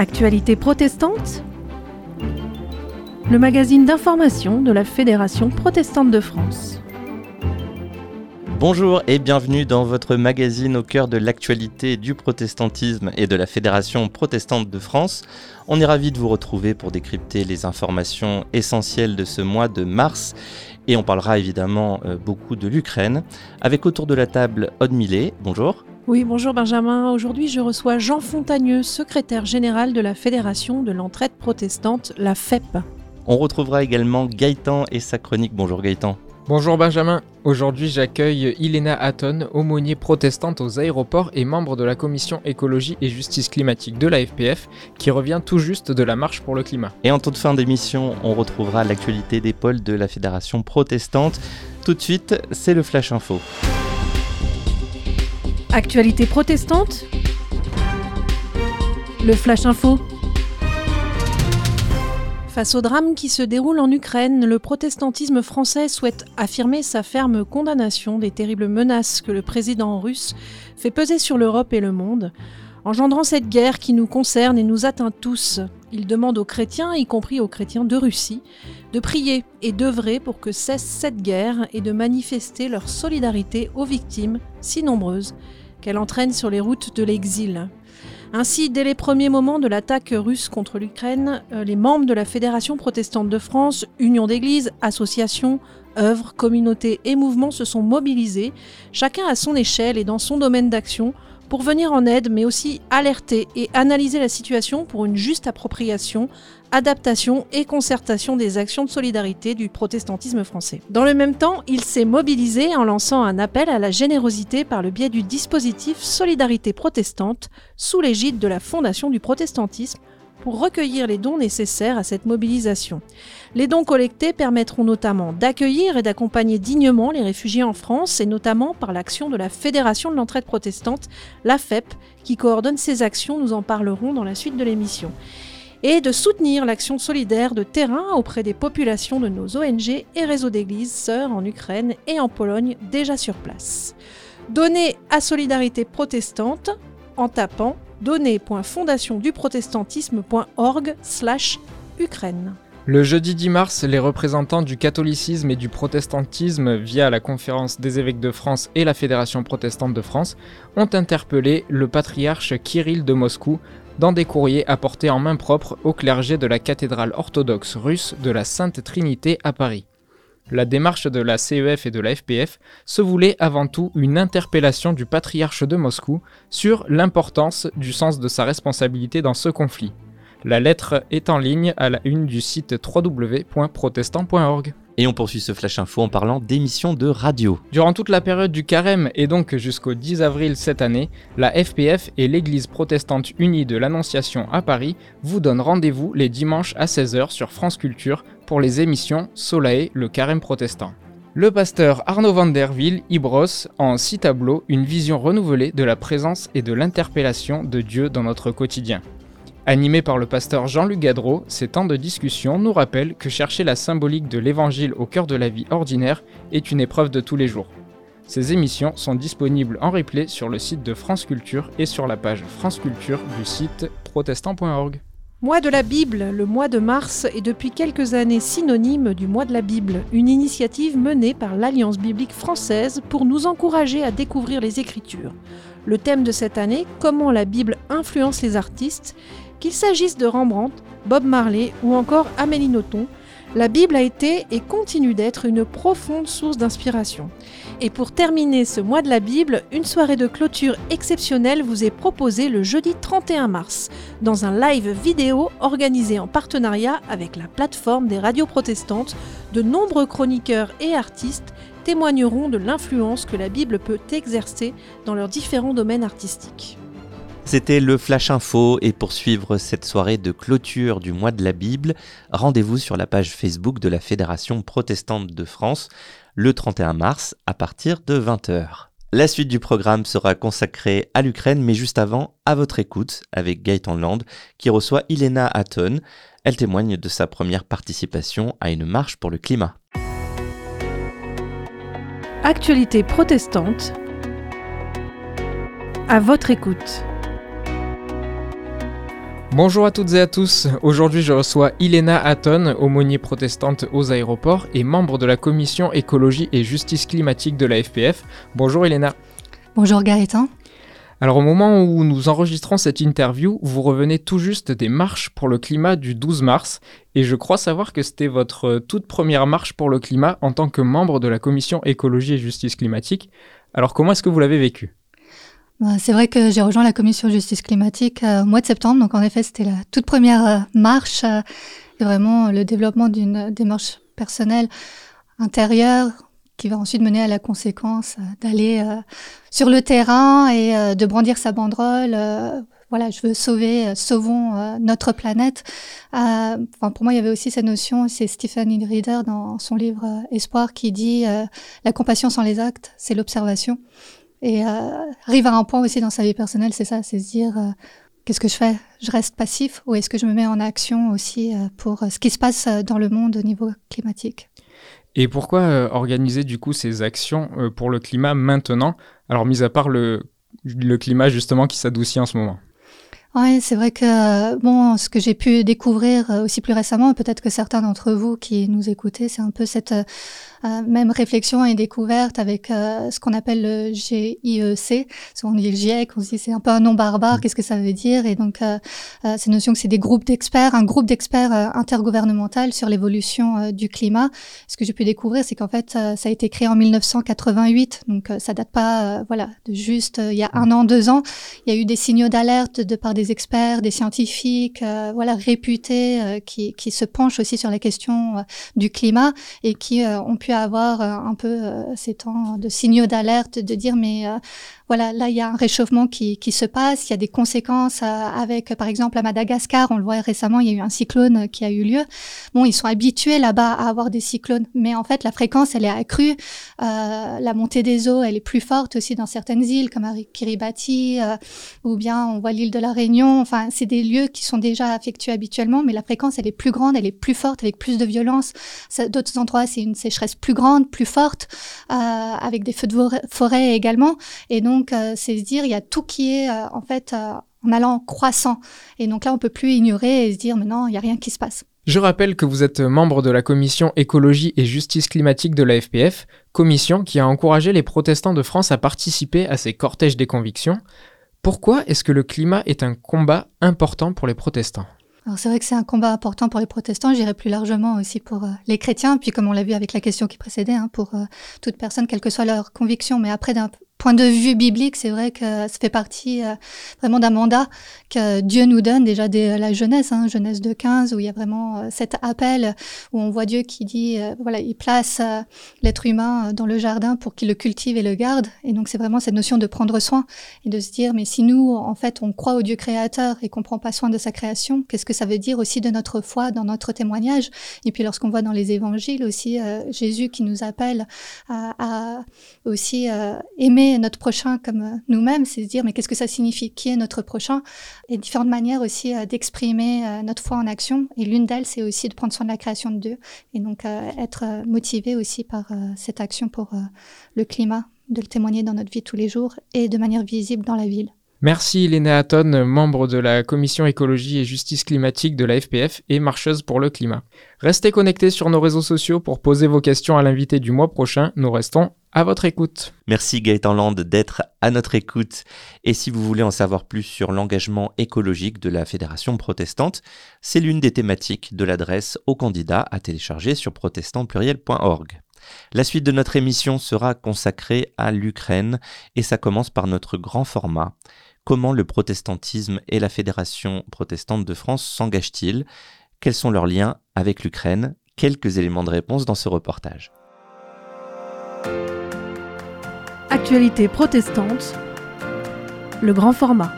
Actualité protestante Le magazine d'information de la Fédération protestante de France. Bonjour et bienvenue dans votre magazine au cœur de l'actualité du protestantisme et de la Fédération protestante de France. On est ravi de vous retrouver pour décrypter les informations essentielles de ce mois de mars et on parlera évidemment euh, beaucoup de l'Ukraine avec autour de la table Aude Millet. Bonjour. Oui, bonjour Benjamin. Aujourd'hui, je reçois Jean Fontagneux, secrétaire général de la Fédération de l'entraide protestante, la FEP. On retrouvera également Gaëtan et sa chronique. Bonjour Gaëtan. Bonjour Benjamin. Aujourd'hui, j'accueille Ilena Hatton, aumônier protestante aux aéroports et membre de la commission écologie et justice climatique de la FPF, qui revient tout juste de la marche pour le climat. Et en toute fin d'émission, on retrouvera l'actualité des pôles de la Fédération protestante. Tout de suite, c'est le Flash Info. Actualité protestante Le Flash Info Face au drame qui se déroule en Ukraine, le protestantisme français souhaite affirmer sa ferme condamnation des terribles menaces que le président russe fait peser sur l'Europe et le monde, engendrant cette guerre qui nous concerne et nous atteint tous. Il demande aux chrétiens, y compris aux chrétiens de Russie, de prier et d'œuvrer pour que cesse cette guerre et de manifester leur solidarité aux victimes si nombreuses qu'elle entraîne sur les routes de l'exil. Ainsi, dès les premiers moments de l'attaque russe contre l'Ukraine, euh, les membres de la Fédération protestante de France, union d'églises, associations, œuvres, communautés et mouvements se sont mobilisés, chacun à son échelle et dans son domaine d'action, pour venir en aide, mais aussi alerter et analyser la situation pour une juste appropriation, adaptation et concertation des actions de solidarité du protestantisme français. Dans le même temps, il s'est mobilisé en lançant un appel à la générosité par le biais du dispositif Solidarité protestante sous l'égide de la Fondation du protestantisme pour recueillir les dons nécessaires à cette mobilisation. Les dons collectés permettront notamment d'accueillir et d'accompagner dignement les réfugiés en France, et notamment par l'action de la Fédération de l'entraide protestante, la FEP, qui coordonne ces actions, nous en parlerons dans la suite de l'émission et de soutenir l'action solidaire de terrain auprès des populations de nos ONG et réseaux d'églises sœurs en Ukraine et en Pologne déjà sur place. Donnez à Solidarité Protestante en tapant données.fondationduprotestantisme.org slash Ukraine. Le jeudi 10 mars, les représentants du catholicisme et du protestantisme, via la Conférence des évêques de France et la Fédération protestante de France, ont interpellé le patriarche Kirill de Moscou dans des courriers apportés en main propre au clergé de la cathédrale orthodoxe russe de la Sainte Trinité à Paris. La démarche de la CEF et de la FPF se voulait avant tout une interpellation du patriarche de Moscou sur l'importance du sens de sa responsabilité dans ce conflit. La lettre est en ligne à la une du site www.protestant.org. Et on poursuit ce flash info en parlant d'émissions de radio. Durant toute la période du carême et donc jusqu'au 10 avril cette année, la FPF et l'Église protestante unie de l'Annonciation à Paris vous donnent rendez-vous les dimanches à 16h sur France Culture pour les émissions Solae, le carême protestant. Le pasteur Arnaud van der Ville y brosse en six tableaux une vision renouvelée de la présence et de l'interpellation de Dieu dans notre quotidien. Animé par le pasteur Jean-Luc Gadreau, ces temps de discussion nous rappellent que chercher la symbolique de l'évangile au cœur de la vie ordinaire est une épreuve de tous les jours. Ces émissions sont disponibles en replay sur le site de France Culture et sur la page France Culture du site protestant.org. Mois de la Bible, le mois de mars est depuis quelques années synonyme du mois de la Bible, une initiative menée par l'Alliance biblique française pour nous encourager à découvrir les Écritures. Le thème de cette année, comment la Bible influence les artistes, qu'il s'agisse de Rembrandt, Bob Marley ou encore Amélie Nothomb, la Bible a été et continue d'être une profonde source d'inspiration. Et pour terminer ce mois de la Bible, une soirée de clôture exceptionnelle vous est proposée le jeudi 31 mars, dans un live vidéo organisé en partenariat avec la plateforme des radios protestantes. De nombreux chroniqueurs et artistes témoigneront de l'influence que la Bible peut exercer dans leurs différents domaines artistiques. C'était le Flash Info et pour suivre cette soirée de clôture du mois de la Bible, rendez-vous sur la page Facebook de la Fédération protestante de France le 31 mars à partir de 20h. La suite du programme sera consacrée à l'Ukraine, mais juste avant, à votre écoute avec Gaëtan Land qui reçoit Ilena Hatton. Elle témoigne de sa première participation à une marche pour le climat. Actualité protestante. À votre écoute. Bonjour à toutes et à tous. Aujourd'hui, je reçois Ilena Hatton, aumônier protestante aux aéroports et membre de la commission écologie et justice climatique de la FPF. Bonjour Ilena. Bonjour Gaëtan. Alors au moment où nous enregistrons cette interview, vous revenez tout juste des marches pour le climat du 12 mars et je crois savoir que c'était votre toute première marche pour le climat en tant que membre de la commission écologie et justice climatique. Alors comment est-ce que vous l'avez vécu? C'est vrai que j'ai rejoint la commission justice climatique euh, au mois de septembre, donc en effet c'était la toute première euh, marche euh, et vraiment le développement d'une démarche personnelle intérieure qui va ensuite mener à la conséquence d'aller sur le terrain et de brandir sa banderole. voilà, je veux sauver, sauvons notre planète. Enfin, pour moi, il y avait aussi cette notion, c'est Stephen Reader dans son livre Espoir qui dit la compassion sans les actes, c'est l'observation. Et euh, arrive à un point aussi dans sa vie personnelle, c'est ça, c'est se dire euh, qu'est-ce que je fais? Je reste passif ou est-ce que je me mets en action aussi euh, pour ce qui se passe dans le monde au niveau climatique? Et pourquoi organiser du coup ces actions pour le climat maintenant? Alors, mis à part le, le climat justement qui s'adoucit en ce moment. Oui, c'est vrai que bon, ce que j'ai pu découvrir aussi plus récemment, peut-être que certains d'entre vous qui nous écoutez, c'est un peu cette même réflexion et découverte avec euh, ce qu'on appelle le GIEC. On dit le GIEC, on se dit c'est un peu un nom barbare, mm. qu'est-ce que ça veut dire? Et donc, euh, cette notion que c'est des groupes d'experts, un groupe d'experts intergouvernemental sur l'évolution du climat. Ce que j'ai pu découvrir, c'est qu'en fait, ça a été créé en 1988, donc ça date pas, voilà, de juste il y a un an, deux ans. Il y a eu des signaux d'alerte de par des experts, des scientifiques, voilà, réputés, qui, qui se penchent aussi sur la question du climat et qui ont pu avoir euh, un peu euh, ces temps de signaux d'alerte, de dire mais euh, voilà, là, il y a un réchauffement qui, qui se passe, il y a des conséquences avec, par exemple, à Madagascar, on le voit récemment, il y a eu un cyclone qui a eu lieu. Bon, ils sont habitués là-bas à avoir des cyclones, mais en fait, la fréquence, elle est accrue. La montée des eaux, elle est plus forte aussi dans certaines îles, comme à Kiribati, ou bien on voit l'île de la Réunion. Enfin, c'est des lieux qui sont déjà affectueux habituellement, mais la fréquence, elle est plus grande, elle est plus forte, avec plus de violence. D'autres endroits, c'est une sécheresse plus grande, plus forte, euh, avec des feux de forêt également. Et donc, euh, c'est se dire, il y a tout qui est euh, en fait en allant croissant. Et donc là, on peut plus ignorer et se dire, mais non, il n'y a rien qui se passe. Je rappelle que vous êtes membre de la commission écologie et justice climatique de la FPF, commission qui a encouragé les protestants de France à participer à ces cortèges des convictions. Pourquoi est-ce que le climat est un combat important pour les protestants? Alors c'est vrai que c'est un combat important pour les protestants, j'irais plus largement aussi pour les chrétiens, puis comme on l'a vu avec la question qui précédait, hein, pour toute personne, quelle que soit leur conviction, mais après d'un point de vue biblique, c'est vrai que ça fait partie euh, vraiment d'un mandat que Dieu nous donne déjà dès la jeunesse, hein, jeunesse de 15, où il y a vraiment euh, cet appel où on voit Dieu qui dit, euh, voilà, il place l'être humain dans le jardin pour qu'il le cultive et le garde. Et donc c'est vraiment cette notion de prendre soin et de se dire, mais si nous, en fait, on croit au Dieu créateur et qu'on prend pas soin de sa création, qu'est-ce que ça veut dire aussi de notre foi, dans notre témoignage? Et puis lorsqu'on voit dans les évangiles aussi Jésus qui nous appelle à aussi aimer notre prochain comme euh, nous-mêmes, c'est se dire mais qu'est-ce que ça signifie? Qui est notre prochain? Et différentes manières aussi euh, d'exprimer euh, notre foi en action. Et l'une d'elles, c'est aussi de prendre soin de la création de Dieu et donc être motivé aussi par cette action pour le climat, de le témoigner dans notre vie tous les jours et de manière visible dans la ville. Merci Léna Hatton, membre de la commission écologie et justice climatique de la FPF et marcheuse pour le climat. Restez connectés sur nos réseaux sociaux pour poser vos questions à l'invité du mois prochain. Nous restons à votre écoute. Merci Gaëtan Land d'être à notre écoute. Et si vous voulez en savoir plus sur l'engagement écologique de la Fédération protestante, c'est l'une des thématiques de l'adresse aux candidats à télécharger sur protestantpluriel.org. La suite de notre émission sera consacrée à l'Ukraine et ça commence par notre grand format. Comment le protestantisme et la Fédération protestante de France s'engagent-ils? Quels sont leurs liens avec l'Ukraine? Quelques éléments de réponse dans ce reportage. Actualité protestante, le grand format.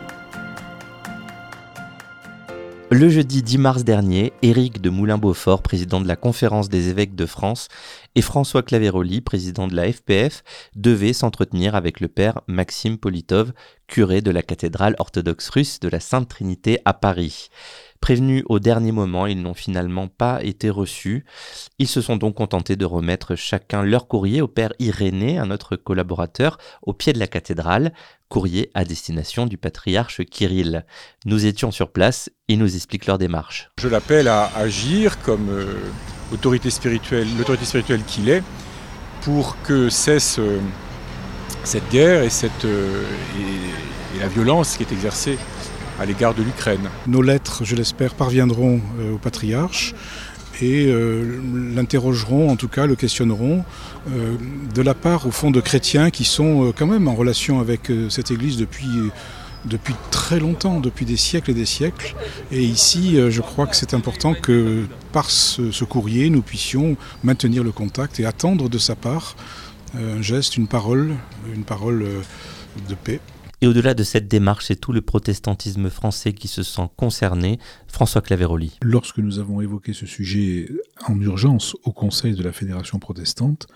Le jeudi 10 mars dernier, Éric de Moulin-Beaufort, président de la Conférence des évêques de France, et François Claveroli, président de la FPF, devaient s'entretenir avec le père Maxime Politov, curé de la cathédrale orthodoxe russe de la Sainte Trinité à Paris. Prévenus au dernier moment, ils n'ont finalement pas été reçus. Ils se sont donc contentés de remettre chacun leur courrier au père Irénée, un autre collaborateur, au pied de la cathédrale, courrier à destination du patriarche Kirill. Nous étions sur place, il nous explique leur démarche. Je l'appelle à agir comme euh, autorité spirituelle, l'autorité spirituelle qu'il est, pour que cesse euh, cette guerre et, cette, euh, et, la violence qui est exercée à l'égard de l'Ukraine. Nos lettres, je l'espère, parviendront au patriarche et euh, l'interrogeront, en tout cas le questionneront, euh, de la part au fond de chrétiens qui sont euh, quand même en relation avec cette Église depuis, depuis très longtemps, depuis des siècles et des siècles. Et ici, je crois que c'est important que par ce, courrier, nous puissions maintenir le contact et attendre de sa part un geste, une parole, une parole de paix. Et au-delà de cette démarche, c'est tout le protestantisme français qui se sent concerné. François Claveroli. Lorsque nous avons évoqué ce sujet en urgence au Conseil de la Fédération protestante,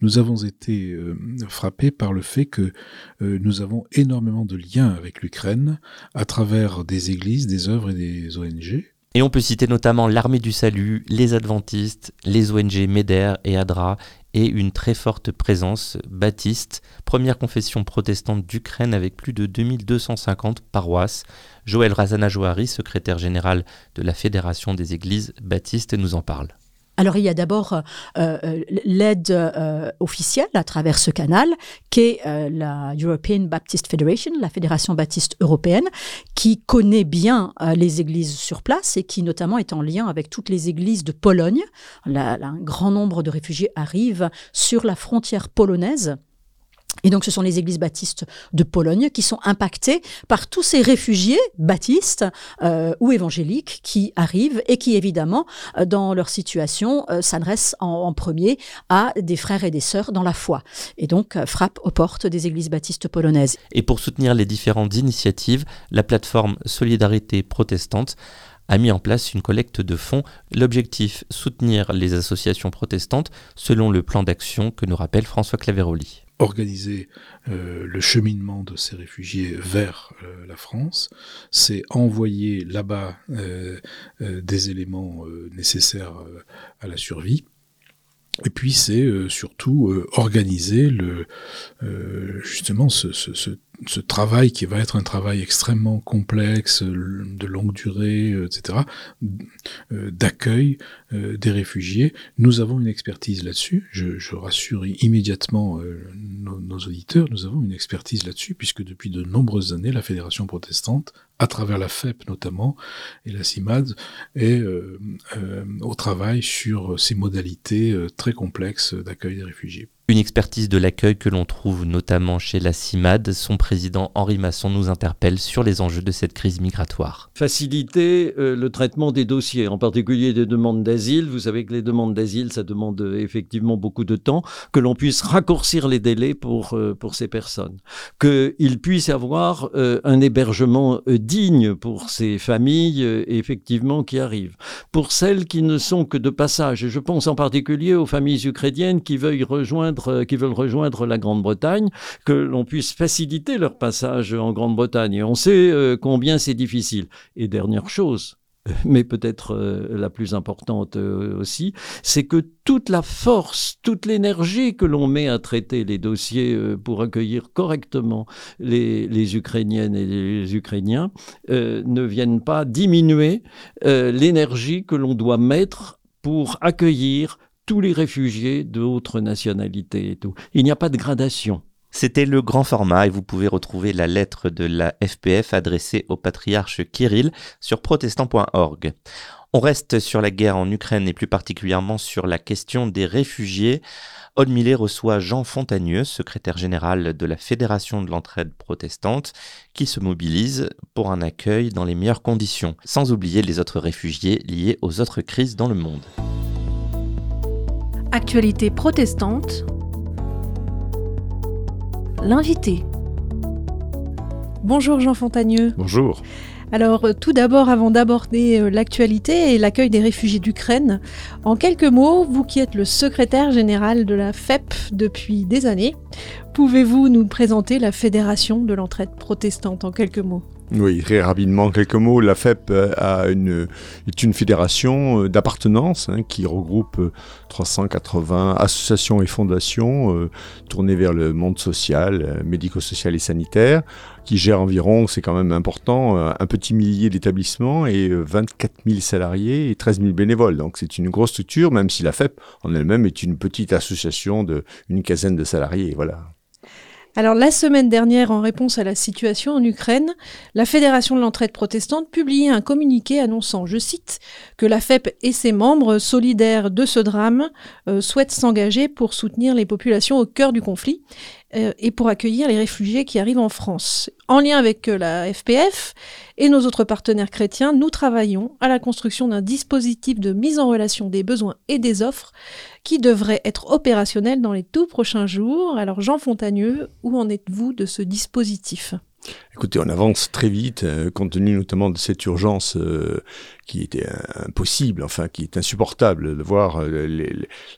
nous avons été euh, frappés par le fait que euh, nous avons énormément de liens avec l'Ukraine à travers des églises, des œuvres et des ONG. Et on peut citer notamment l'Armée du Salut, les Adventistes, les ONG MEDER et ADRA et une très forte présence baptiste, première confession protestante d'Ukraine avec plus de 2250 paroisses. Joël Razana Jouari, secrétaire général de la Fédération des Églises baptistes, nous en parle. Alors il y a d'abord euh, euh, l'aide euh, officielle à travers ce canal, qui est la European Baptist Federation, la Fédération baptiste européenne, qui connaît bien les églises sur place et qui notamment est en lien avec toutes les églises de Pologne. un grand nombre de réfugiés arrivent sur la frontière polonaise et donc, ce sont les églises baptistes de Pologne qui sont impactées par tous ces réfugiés baptistes euh, ou évangéliques qui arrivent et qui, évidemment, euh, dans leur situation, euh, s'adressent en, premier à des frères et des sœurs dans la foi. Et donc, frappent aux portes des églises baptistes polonaises. Et pour soutenir les différentes initiatives, la plateforme Solidarité protestante a mis en place une collecte de fonds. L'objectif, soutenir les associations protestantes selon le plan d'action que nous rappelle François Claveroli organiser euh, le cheminement de ces réfugiés vers euh, la France, c'est envoyer là-bas euh, des éléments nécessaires à la survie. Et puis c'est surtout organiser le, justement ce, ce travail qui va être un travail extrêmement complexe, de longue durée, euh, etc., euh, d'accueil euh, des réfugiés. Nous avons une expertise là-dessus. Je, rassure immédiatement nos, nos, auditeurs, nous avons une expertise là-dessus, puisque depuis de nombreuses années, la Fédération protestante, à travers la FEP notamment, et la CIMAD, est au travail sur ces modalités très complexes d'accueil des réfugiés. Une expertise de l'accueil que l'on trouve notamment chez la CIMAD. Son président Henri Masson nous interpelle sur les enjeux de cette crise migratoire. Faciliter euh, le traitement des dossiers, en particulier des demandes d'asile. Vous savez que les demandes d'asile, ça demande euh, effectivement beaucoup de temps. Que l'on puisse raccourcir les délais pour, euh, pour ces personnes. Qu'ils puissent avoir un hébergement digne pour ces familles, effectivement, qui arrivent. Pour celles qui ne sont que de passage, et je pense en particulier aux familles ukrainiennes qui veuillent rejoindre euh, qui veulent rejoindre la Grande-Bretagne, que l'on puisse faciliter leur passage en Grande-Bretagne. Et on sait euh, combien c'est difficile. Et dernière chose, mais peut-être euh, la plus importante aussi, c'est que toute la force, toute l'énergie que l'on met à traiter les dossiers pour accueillir correctement les, Ukrainiennes et les Ukrainiens ne viennent pas diminuer l'énergie que l'on doit mettre pour accueillir tous les réfugiés d'autres nationalités et tout. Il n'y a pas de gradation. C'était le grand format et vous pouvez retrouver la lettre de la FPF adressée au patriarche Kirill sur protestant.org. On reste sur la guerre en Ukraine et plus particulièrement sur la question des réfugiés. Aude reçoit Jean Fontagneux, secrétaire général de la Fédération de l'entraide protestante, qui se mobilise pour un accueil dans les meilleures conditions, sans oublier les autres réfugiés liés aux autres crises dans le monde. Actualité protestante. L'invité. Bonjour Jean Fontagneux. Bonjour. Alors euh, tout d'abord, avant d'aborder euh, l'actualité et l'accueil des réfugiés d'Ukraine, en quelques mots, vous qui êtes le secrétaire général de la FEP depuis des années, pouvez-vous nous présenter la Fédération de l'entraide protestante en quelques mots? Oui, très rapidement, quelques mots. La FEP a une, est une fédération d'appartenance hein, qui regroupe 380 associations et fondations euh, tournées vers le monde social, médico-social et sanitaire, qui gère environ, c'est quand même important, un petit millier d'établissements et 24 000 salariés et 13 000 bénévoles. Donc c'est une grosse structure, même si la FEP en elle-même est une petite association de une quinzaine de salariés. Voilà. Alors la semaine dernière, en réponse à la situation en Ukraine, la Fédération de l'entraide protestante publiait un communiqué annonçant, je cite, que la FEP et ses membres, solidaires de ce drame, euh, souhaitent s'engager pour soutenir les populations au cœur du conflit et pour accueillir les réfugiés qui arrivent en France. En lien avec euh, la FPF et nos autres partenaires chrétiens, nous travaillons à la construction d'un dispositif de mise en relation des besoins et des offres qui devrait être opérationnel dans les tout prochains jours. Alors Jean Fontagneux, où en êtes-vous de ce dispositif? Écoutez, on avance très vite, euh, compte tenu notamment de cette urgence qui était impossible, enfin qui est insupportable de voir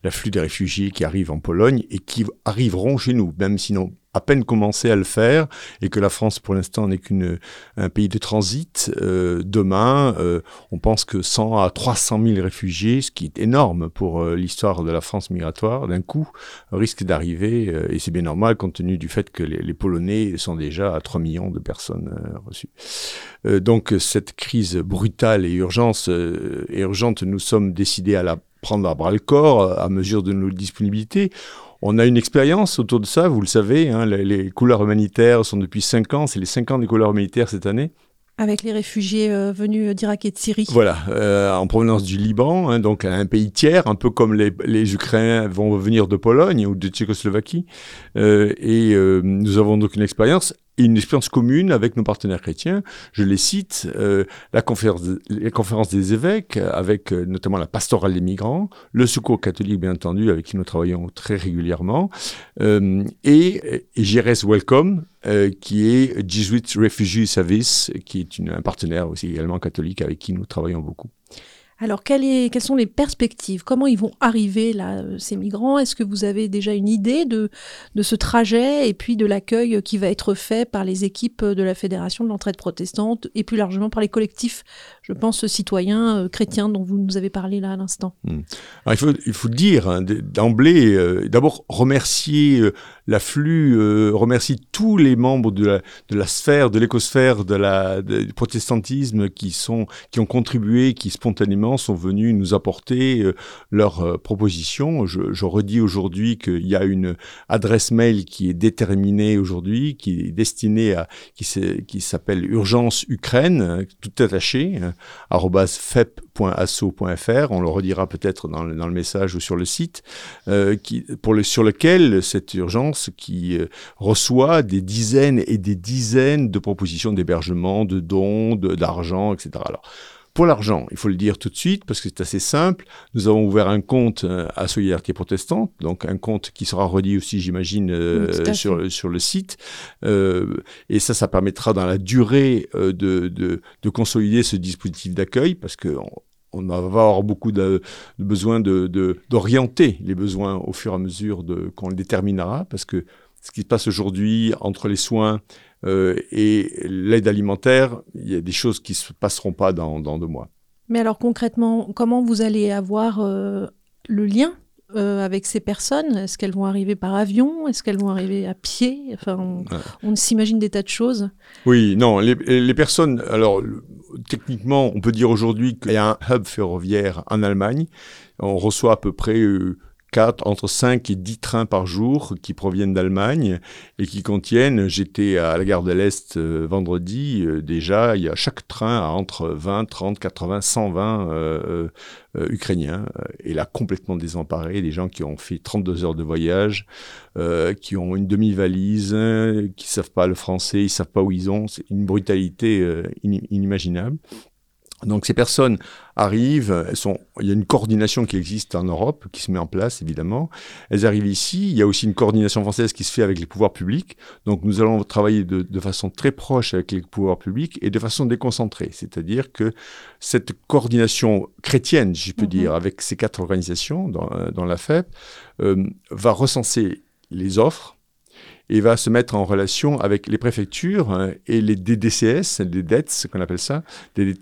l'afflux des réfugiés qui arrivent en Pologne et qui arriveront chez nous, même sinon à peine commencé à le faire et que la France pour l'instant n'est qu'un pays de transit. Euh, demain, euh, on pense que 100 à 300 000 réfugiés, ce qui est énorme pour euh, l'histoire de la France migratoire, d'un coup, risque d'arriver et c'est bien normal compte tenu du fait que les, Polonais sont déjà à 3 millions de personnes reçues. donc cette crise brutale urgence, et urgente, nous sommes décidés à la prendre à bras le corps à mesure de nos disponibilités. On a une expérience autour de ça, vous le savez, hein, les, couleurs humanitaires sont depuis 5 ans, c'est les 5 ans des couleurs humanitaires cette année. Avec les réfugiés euh, venus d'Irak et de Syrie. Voilà, euh, en provenance du Liban, hein, donc un pays tiers, un peu comme les, Ukrainiens vont venir de Pologne ou de Tchécoslovaquie. Euh, et nous avons donc une expérience une expérience commune avec nos partenaires chrétiens. Je les cite, euh, la, conférence, la conférence des évêques, avec euh, notamment la pastorale des migrants, le secours catholique, bien entendu, avec qui nous travaillons très régulièrement, euh, et, et JRS Welcome, qui est Jesuit Refugee Service, qui est une, un partenaire aussi également catholique avec qui nous travaillons beaucoup. Alors, quelles sont les perspectives? Comment ils vont arriver, là, euh, ces migrants? Est-ce que vous avez déjà une idée de, ce trajet et puis de l'accueil qui va être fait par les équipes de la Fédération de l'entraide protestante et plus largement par les collectifs, je pense, citoyens euh, chrétiens dont vous nous avez parlé là à l'instant? Hmm. il, faut, il dire hein, d'emblée, euh, d'abord remercier l'afflux, remercier tous les membres de la, de la sphère, de l'écosphère de la, du protestantisme qui, sont, qui ont contribué, qui spontanément sont venus nous apporter euh, leurs euh, propositions. Je, redis aujourd'hui qu'il y a une adresse mail qui est déterminée aujourd'hui, qui est destinée à, qui s'appelle Urgence Ukraine, tout attaché, hein, fep.asso.fr. On le redira peut-être dans, le message ou sur le site, euh, qui, pour le, sur lequel cette urgence qui reçoit des dizaines et des dizaines de propositions d'hébergement, de dons, d'argent, etc. Alors, pour l'argent, il faut le dire tout de suite parce que c'est assez simple. Nous avons ouvert un compte euh, à Solidarité Protestante, donc un compte qui sera redit aussi, j'imagine, euh, sur, sur le site. Euh, et ça, ça permettra dans la durée de, de, consolider ce dispositif d'accueil parce que on, va avoir beaucoup de, de besoin d'orienter de, les besoins au fur et à mesure qu'on le déterminera parce que ce qui se passe aujourd'hui entre les soins euh, et l'aide alimentaire, il y a des choses qui ne se passeront pas dans, deux mois. Mais alors concrètement, comment vous allez avoir euh, le lien euh, avec ces personnes? Est-ce qu'elles vont arriver par avion? Est-ce qu'elles vont arriver à pied? Enfin, on, s'imagine des tas de choses. Oui, non, les, les, personnes. Alors, techniquement, on peut dire aujourd'hui qu'il y a un hub ferroviaire en Allemagne. On reçoit à peu près entre 5 et 10 trains par jour qui proviennent d'Allemagne et qui contiennent, j'étais à la gare de l'Est euh, vendredi, euh, déjà, il y a chaque train à entre 20, 30, 80, 120 Ukrainiens, et là complètement désemparés, des gens qui ont fait 32 heures de voyage, euh, qui ont une demi-valise, qui savent pas le français, ils savent pas où ils ont, c'est une brutalité inimaginable. Donc ces personnes arrivent, elles sont, il y a une coordination qui existe en Europe, qui se met en place évidemment. Elles arrivent ici, il y a aussi une coordination française qui se fait avec les pouvoirs publics. Donc nous allons travailler de, de façon très proche avec les pouvoirs publics et de façon déconcentrée. C'est-à-dire que cette coordination chrétienne, je peux mhm. dire, avec ces quatre organisations dans, dans la FEP, euh, va recenser les offres et va se mettre en relation avec les préfectures hein, et les DDCS, les DETS, qu'on appelle ça, des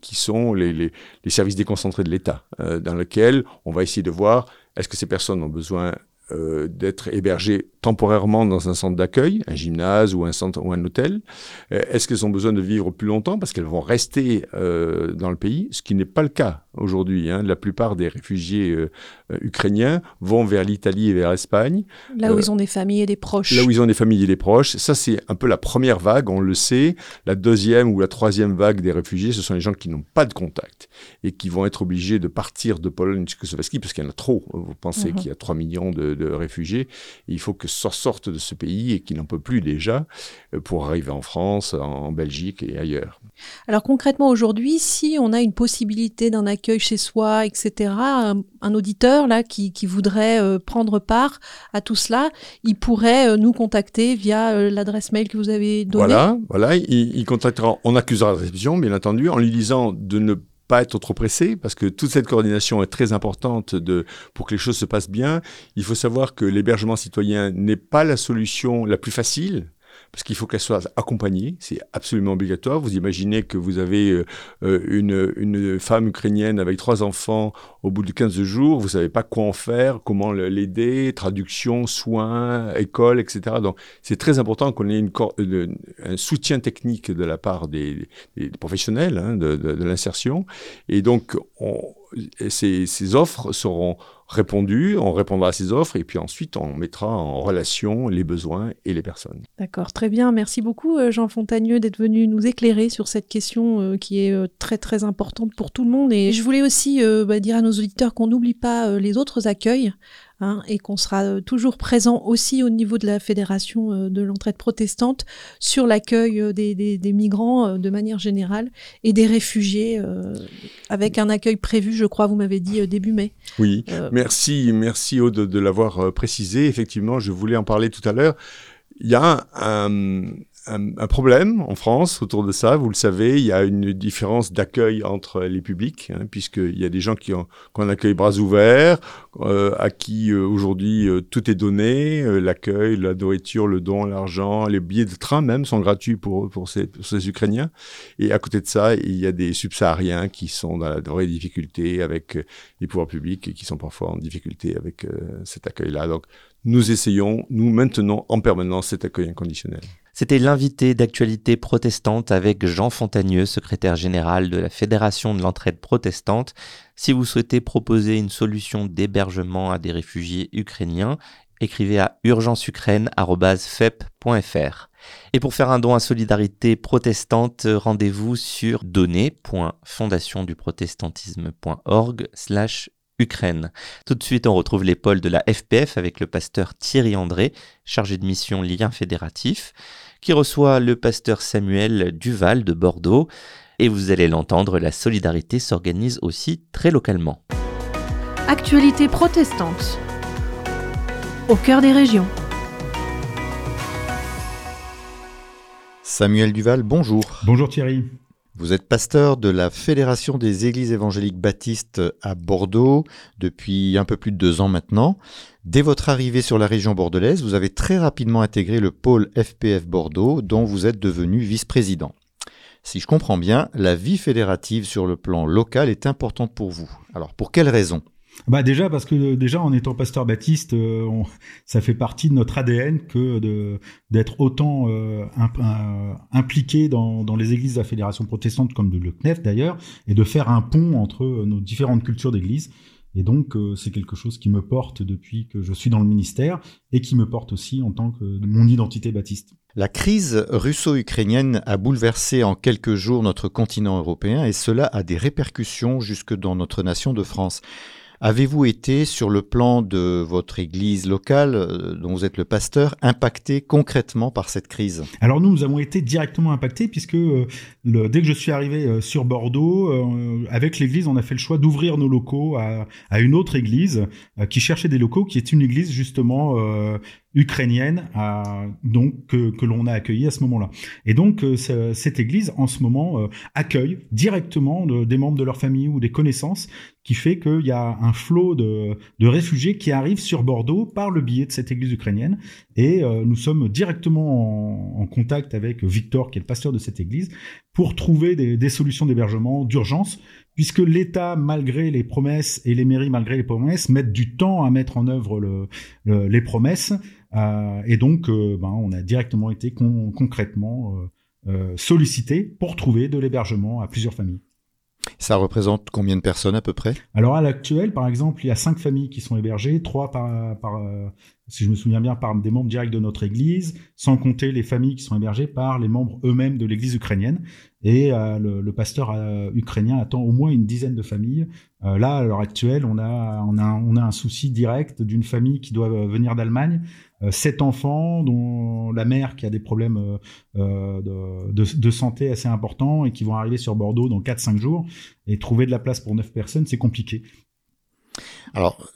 qui sont les services déconcentrés de l'État, euh, dans lesquels on va essayer de voir est-ce que ces personnes ont besoin euh, d'être hébergées temporairement dans un centre d'accueil, un gymnase ou un centre ou un hôtel euh, Est-ce qu'elles ont besoin de vivre plus longtemps? Parce qu'elles vont rester euh, dans le pays Ce qui n'est pas le cas aujourd'hui. Hein. La plupart des réfugiés euh, euh, ukrainiens vont vers l'Italie et vers l'Espagne. Là où ils ont des familles et des proches. Là où ils ont des familles et des proches. Ça, c'est un peu la première vague, on le sait. La deuxième ou la troisième vague des réfugiés, ce sont les gens qui n'ont pas de contact et qui vont être obligés de partir de Pologne, Tchécoslovaquie, parce qu'il y en a trop. Vous pensez Mhm. qu'il y a 3 millions de, de réfugiés. Il faut que ça sorte de ce pays et qu'ils n'en peut plus déjà euh, pour arriver en France, en Belgique et ailleurs. Alors concrètement aujourd'hui, si on a une possibilité d'un accueil chez soi, etc., un, un auditeur là qui, qui voudrait euh, prendre part à tout cela, il pourrait euh, nous contacter via euh, l'adresse mail que vous avez donnée. Voilà, voilà. Il, il contactera, on accusera de réception, bien entendu, en lui disant de ne pas être trop pressé, parce que toute cette coordination est très importante de, pour que les choses se passent bien. Il faut savoir que l'hébergement citoyen n'est pas la solution la plus facile, parce qu'il faut qu'elle soit accompagnée, c'est absolument obligatoire. Vous imaginez que vous avez euh, euh, une, femme ukrainienne avec trois enfants au bout de 15 jours, vous savez pas quoi en faire, comment l'aider, traduction, soins, école, etc. Donc c'est très important qu'on ait euh, un soutien technique de la part des, professionnels hein, de, de- l'insertion. Et donc on, ces, offres seront répondues, on répondra à ces offres et puis ensuite on mettra en relation les besoins et les personnes. D'accord, très bien. Merci beaucoup euh, Jean Fontagneux d'être venu nous éclairer sur cette question euh, qui est euh, très très importante pour tout le monde. Et je voulais aussi bah, dire à nos auditeurs qu'on n'oublie pas les autres accueils hein, et qu'on sera euh, toujours présent aussi au niveau de la Fédération euh, de l'entraide protestante sur l'accueil euh, des, des- des migrants de manière générale et des réfugiés avec un accueil prévu, je crois, vous m'avez dit début mai. Oui, merci, merci Aude de, de l'avoir précisé. Effectivement, je voulais en parler tout à l'heure. Il y a un, un- un problème en France autour de ça. Vous le savez, il y a une différence d'accueil entre les publics, hein, puisqu'il y a des gens qui ont, qui ont un accueil bras ouverts, euh, à qui euh, aujourd'hui euh, tout est donné, euh, l'accueil, la nourriture, le don, l'argent, les billets de train même sont gratuits pour, pour, ces, pour ces Ukrainiens. Et à côté de ça, il y a des subsahariens qui sont dans la vraie difficulté avec euh, les pouvoirs publics et qui sont parfois en difficulté avec euh, cet accueil-là. Donc, nous essayons, nous maintenons en permanence cet accueil inconditionnel. C'était l'invité d'actualité protestante avec Jean Fontagneux, secrétaire général de la Fédération de l'entraide protestante. Si vous souhaitez proposer une solution d'hébergement à des réfugiés ukrainiens, écrivez à urgenceukraine.fep.fr. Et pour faire un don à Solidarité protestante, rendez-vous sur donner.fondationduprotestantisme.org slash Ukraine. Tout de suite, on retrouve l'épaule de la FPF avec le pasteur Thierry André, chargé de mission lien fédératif, qui reçoit le pasteur Samuel Duval de Bordeaux. Et vous allez l'entendre, la solidarité s'organise aussi très localement. Actualité protestante. Au cœur des régions. Samuel Duval, bonjour. Bonjour Thierry. Vous êtes pasteur de la Fédération des Églises évangéliques baptistes à Bordeaux depuis un peu plus de deux ans maintenant. Dès votre arrivée sur la région bordelaise, vous avez très rapidement intégré le pôle FPF Bordeaux dont vous êtes devenu vice-président. Si je comprends bien, la vie fédérative sur le plan local est importante pour vous. Alors pour quelles raisons Bah déjà parce que déjà en étant pasteur baptiste, euh, ça fait partie de notre ADN que d'être autant euh, imp- euh, impliqué dans, les églises de la fédération protestante comme de le CNEF d'ailleurs, et de faire un pont entre nos différentes cultures d'église. Et donc euh, c'est quelque chose qui me porte depuis que je suis dans le ministère et qui me porte aussi en tant que mon identité baptiste. La crise russo-ukrainienne a bouleversé en quelques jours notre continent européen et cela a des répercussions jusque dans notre nation de France. Avez-vous été, sur le plan de votre église locale, euh, dont vous êtes le pasteur, impacté concrètement par cette crise? Alors nous, nous avons été directement impactés puisque euh, dès que je suis arrivé euh, sur Bordeaux, avec l'église, on a fait le choix d'ouvrir nos locaux à, une autre église qui cherchait des locaux, qui est une église justement euh, ukrainienne donc que, l'on a accueillie à ce moment-là. Et donc cette église en ce moment accueille directement des membres de leur famille ou des connaissances qui fait qu'il y a un flot de, réfugiés qui arrivent sur Bordeaux par le biais de cette église ukrainienne. Et euh, nous sommes directement en, contact avec Victor, qui est le pasteur de cette église, pour trouver des, solutions d'hébergement d'urgence, puisque l'État, malgré les promesses, et les mairies, malgré les promesses, mettent du temps à mettre en œuvre les promesses. Euh, et donc, euh, ben, on a directement été concrètement sollicité pour trouver de l'hébergement à plusieurs familles. Ça représente combien de personnes à peu près? Alors à l'actuel, par exemple, il y a cinq familles qui sont hébergées, trois par, par euh, si je me souviens bien, par des membres directs de notre Église, sans compter les familles qui sont hébergées par les membres eux-mêmes de l'Église ukrainienne. Et euh, le, pasteur euh, ukrainien attend au moins une dizaine de familles. là, à l'heure actuelle, on a, on, a, on a un souci direct d'une famille qui doit venir d'Allemagne euh, sept enfants, dont la mère qui a des problèmes euh, euh, de, santé assez importants et qui vont arriver sur Bordeaux dans 4-5 jours. Et trouver de la place pour neuf personnes, c'est compliqué. Alors,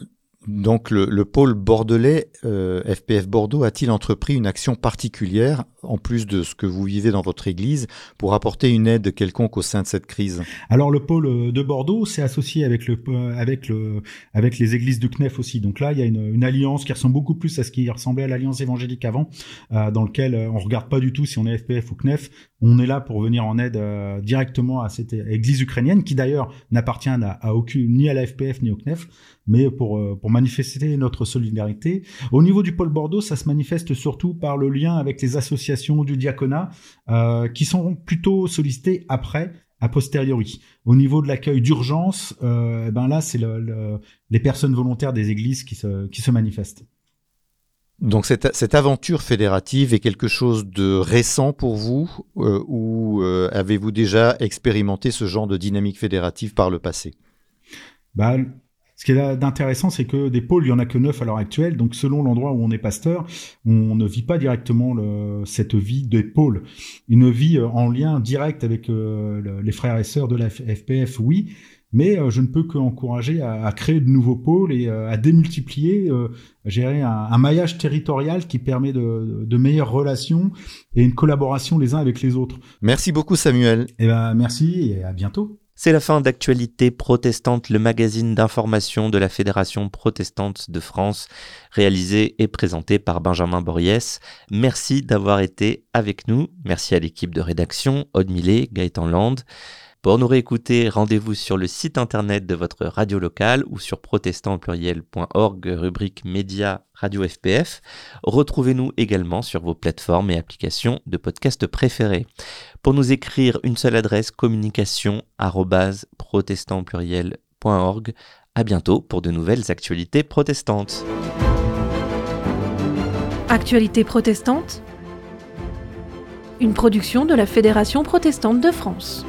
donc le, pôle bordelais FPF Bordeaux a-t-il entrepris une action particulière en plus de ce que vous vivez dans votre église, pour apporter une aide quelconque au sein de cette crise? Alors le pôle euh, de Bordeaux s'est associé avec le euh, avec le avec les églises du CNEF aussi. Donc là, il y a une, une alliance qui ressemble beaucoup plus à ce qui ressemblait à l'alliance évangélique avant, euh, dans lequel on regarde pas du tout si on est FPF ou CNEF. On est là pour venir en aide directement à cette église ukrainienne, qui d'ailleurs n'appartient à, aucune ni à la FPF ni au CNEF, mais pour pour manifester notre solidarité. Au niveau du pôle Bordeaux, ça se manifeste surtout par le lien avec les associations du diaconat, euh, qui sont plutôt sollicités après, a posteriori. Au niveau de l'accueil d'urgence, euh, eh ben là, c'est les personnes volontaires des églises qui se, qui se manifestent. Donc cette, aventure fédérative est quelque chose de récent pour vous euh, ou avez-vous déjà expérimenté ce genre de dynamique fédérative par le passé? Bah, ce qui est d'intéressant, c'est que des pôles, il y en a que neuf à l'heure actuelle. Donc, selon l'endroit où on est pasteur, on ne vit pas directement cette vie des pôles. Une vie euh, en lien direct avec euh, les frères et sœurs de la FPF, oui. Mais euh, je ne peux qu'encourager à, à, créer de nouveaux pôles et à démultiplier, gérer un, un, maillage territorial qui permet de, de, meilleures relations et une collaboration les uns avec les autres. Merci beaucoup Samuel. Eh ben merci et à bientôt. C'est la fin d'Actualité protestante, le magazine d'information de la Fédération protestante de France, réalisé et présenté par Benjamin Boriès. Merci d'avoir été avec nous. Merci à l'équipe de rédaction, Aude Millet, Gaëtan Land. Pour nous réécouter, rendez-vous sur le site internet de votre radio locale ou sur protestantpluriel.org, rubrique Média Radio FPF. Retrouvez-nous également sur vos plateformes et applications de podcast préférées. Pour nous écrire, une seule adresse communication protestantpluriel.org. À bientôt pour de nouvelles actualités protestantes. Actualité protestante Une production de la Fédération protestante de France.